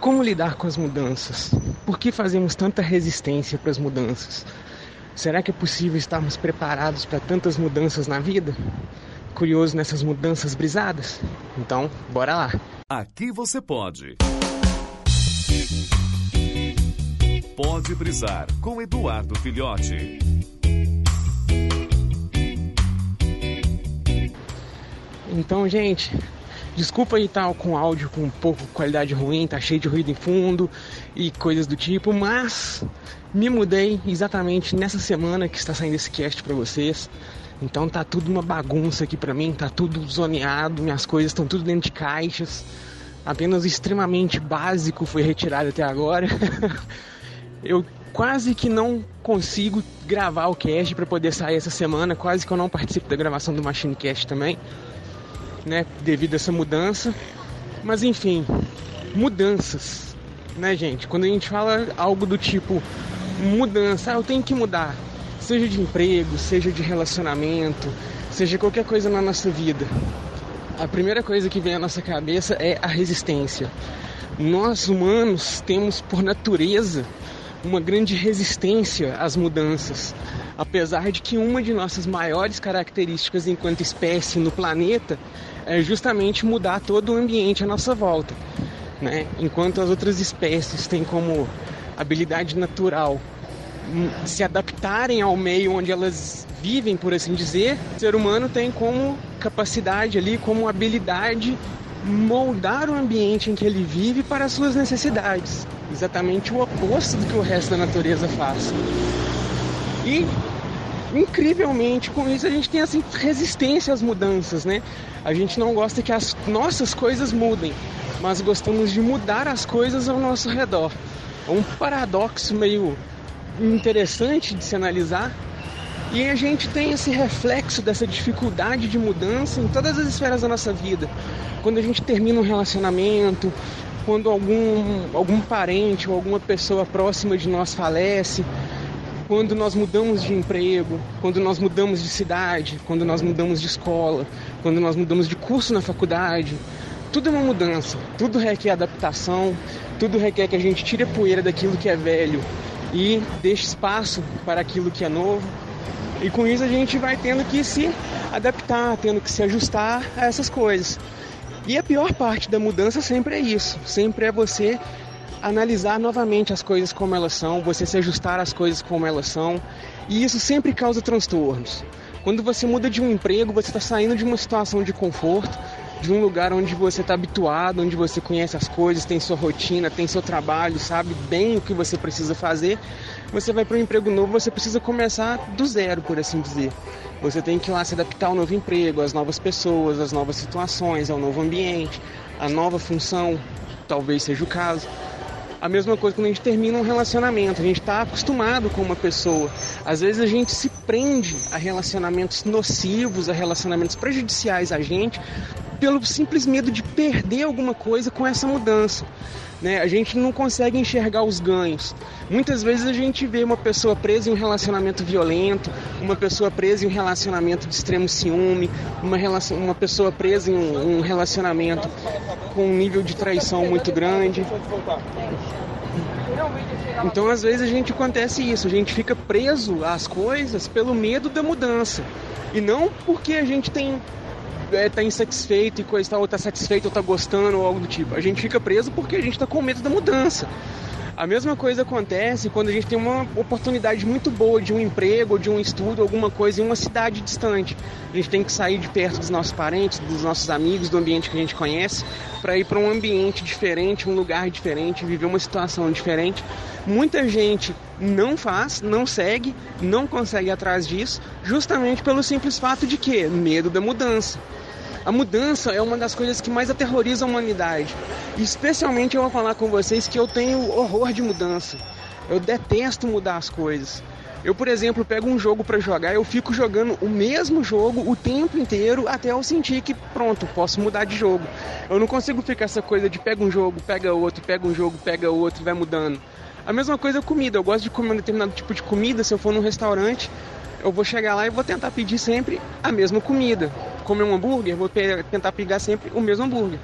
Como lidar com as mudanças? Por que fazemos tanta resistência para as mudanças? Será que é possível estarmos preparados para tantas mudanças na vida? Curioso nessas mudanças brisadas? Então, bora lá! Aqui você pode. Pode brisar com Eduardo Filhote. Então, gente, desculpa aí estar tá com áudio com um pouco qualidade ruim, tá cheio de ruído em fundo e coisas do tipo, mas me mudei exatamente nessa semana que está saindo esse cast para vocês. Então tá tudo uma bagunça aqui para mim, tá tudo zoneado, minhas coisas estão tudo dentro de caixas. Apenas o extremamente básico foi retirado até agora. eu quase que não consigo gravar o cast para poder sair essa semana, quase que eu não participo da gravação do Machine Cast também né, devido a essa mudança. Mas enfim, mudanças, né, gente? Quando a gente fala algo do tipo mudança, ah, eu tenho que mudar, seja de emprego, seja de relacionamento, seja qualquer coisa na nossa vida. A primeira coisa que vem à nossa cabeça é a resistência. Nós humanos temos por natureza uma grande resistência às mudanças. Apesar de que uma de nossas maiores características enquanto espécie no planeta é justamente mudar todo o ambiente à nossa volta. Né? Enquanto as outras espécies têm como habilidade natural hum, se adaptarem ao meio onde elas vivem, por assim dizer, o ser humano tem como capacidade ali, como habilidade moldar o ambiente em que ele vive para as suas necessidades. Exatamente o oposto do que o resto da natureza faz. E incrivelmente com isso a gente tem assim resistência às mudanças, né? A gente não gosta que as nossas coisas mudem, mas gostamos de mudar as coisas ao nosso redor. É um paradoxo meio interessante de se analisar. E a gente tem esse reflexo dessa dificuldade de mudança em todas as esferas da nossa vida. Quando a gente termina um relacionamento, quando algum, algum parente ou alguma pessoa próxima de nós falece, quando nós mudamos de emprego, quando nós mudamos de cidade, quando nós mudamos de escola, quando nós mudamos de curso na faculdade. Tudo é uma mudança, tudo requer adaptação, tudo requer que a gente tire a poeira daquilo que é velho e deixe espaço para aquilo que é novo. E com isso a gente vai tendo que se adaptar, tendo que se ajustar a essas coisas. E a pior parte da mudança sempre é isso, sempre é você analisar novamente as coisas como elas são, você se ajustar às coisas como elas são, e isso sempre causa transtornos. Quando você muda de um emprego, você está saindo de uma situação de conforto, de um lugar onde você está habituado, onde você conhece as coisas, tem sua rotina, tem seu trabalho, sabe bem o que você precisa fazer. Você vai para um emprego novo, você precisa começar do zero, por assim dizer. Você tem que ir lá se adaptar ao novo emprego, às novas pessoas, às novas situações, ao novo ambiente, à nova função, talvez seja o caso. A mesma coisa quando a gente termina um relacionamento, a gente está acostumado com uma pessoa. Às vezes a gente se prende a relacionamentos nocivos, a relacionamentos prejudiciais a gente, pelo simples medo de perder alguma coisa com essa mudança. Né? A gente não consegue enxergar os ganhos. Muitas vezes a gente vê uma pessoa presa em um relacionamento violento, uma pessoa presa em um relacionamento de extremo ciúme, uma, relação, uma pessoa presa em um, um relacionamento com um nível de traição muito grande. Então, às vezes, a gente acontece isso, a gente fica preso às coisas pelo medo da mudança. E não porque a gente tem é, tá insatisfeito e coisa tal, ou tá satisfeito, ou tá gostando, ou algo do tipo. A gente fica preso porque a gente tá com medo da mudança. A mesma coisa acontece quando a gente tem uma oportunidade muito boa de um emprego, de um estudo, alguma coisa em uma cidade distante. A gente tem que sair de perto dos nossos parentes, dos nossos amigos, do ambiente que a gente conhece, para ir para um ambiente diferente, um lugar diferente, viver uma situação diferente. Muita gente não faz, não segue, não consegue atrás disso, justamente pelo simples fato de que medo da mudança. A mudança é uma das coisas que mais aterroriza a humanidade. E especialmente eu vou falar com vocês que eu tenho horror de mudança. Eu detesto mudar as coisas. Eu, por exemplo, pego um jogo para jogar, eu fico jogando o mesmo jogo o tempo inteiro até eu sentir que pronto, posso mudar de jogo. Eu não consigo ficar essa coisa de pega um jogo, pega outro, pega um jogo, pega outro, vai mudando. A mesma coisa é comida. Eu gosto de comer um determinado tipo de comida. Se eu for num restaurante, eu vou chegar lá e vou tentar pedir sempre a mesma comida. Comer um hambúrguer, vou tentar pegar sempre o mesmo hambúrguer.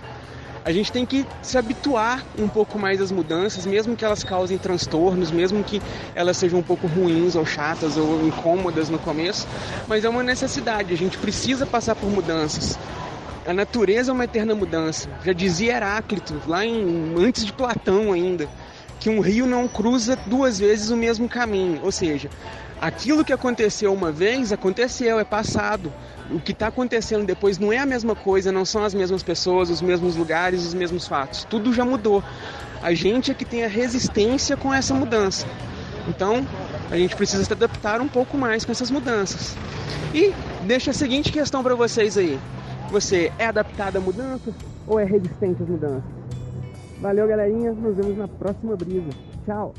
A gente tem que se habituar um pouco mais às mudanças, mesmo que elas causem transtornos, mesmo que elas sejam um pouco ruins ou chatas ou incômodas no começo, mas é uma necessidade, a gente precisa passar por mudanças. A natureza é uma eterna mudança. Já dizia Heráclito, lá em, antes de Platão ainda, que um rio não cruza duas vezes o mesmo caminho. Ou seja, aquilo que aconteceu uma vez, aconteceu, é passado. O que está acontecendo depois não é a mesma coisa, não são as mesmas pessoas, os mesmos lugares, os mesmos fatos. Tudo já mudou. A gente é que tem a resistência com essa mudança. Então, a gente precisa se adaptar um pouco mais com essas mudanças. E deixa a seguinte questão para vocês aí. Você é adaptado à mudança ou é resistente às mudanças? Valeu, galerinha. Nos vemos na próxima brisa. Tchau.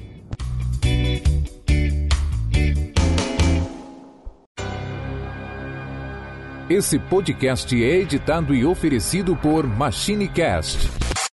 Esse podcast é editado e oferecido por MachineCast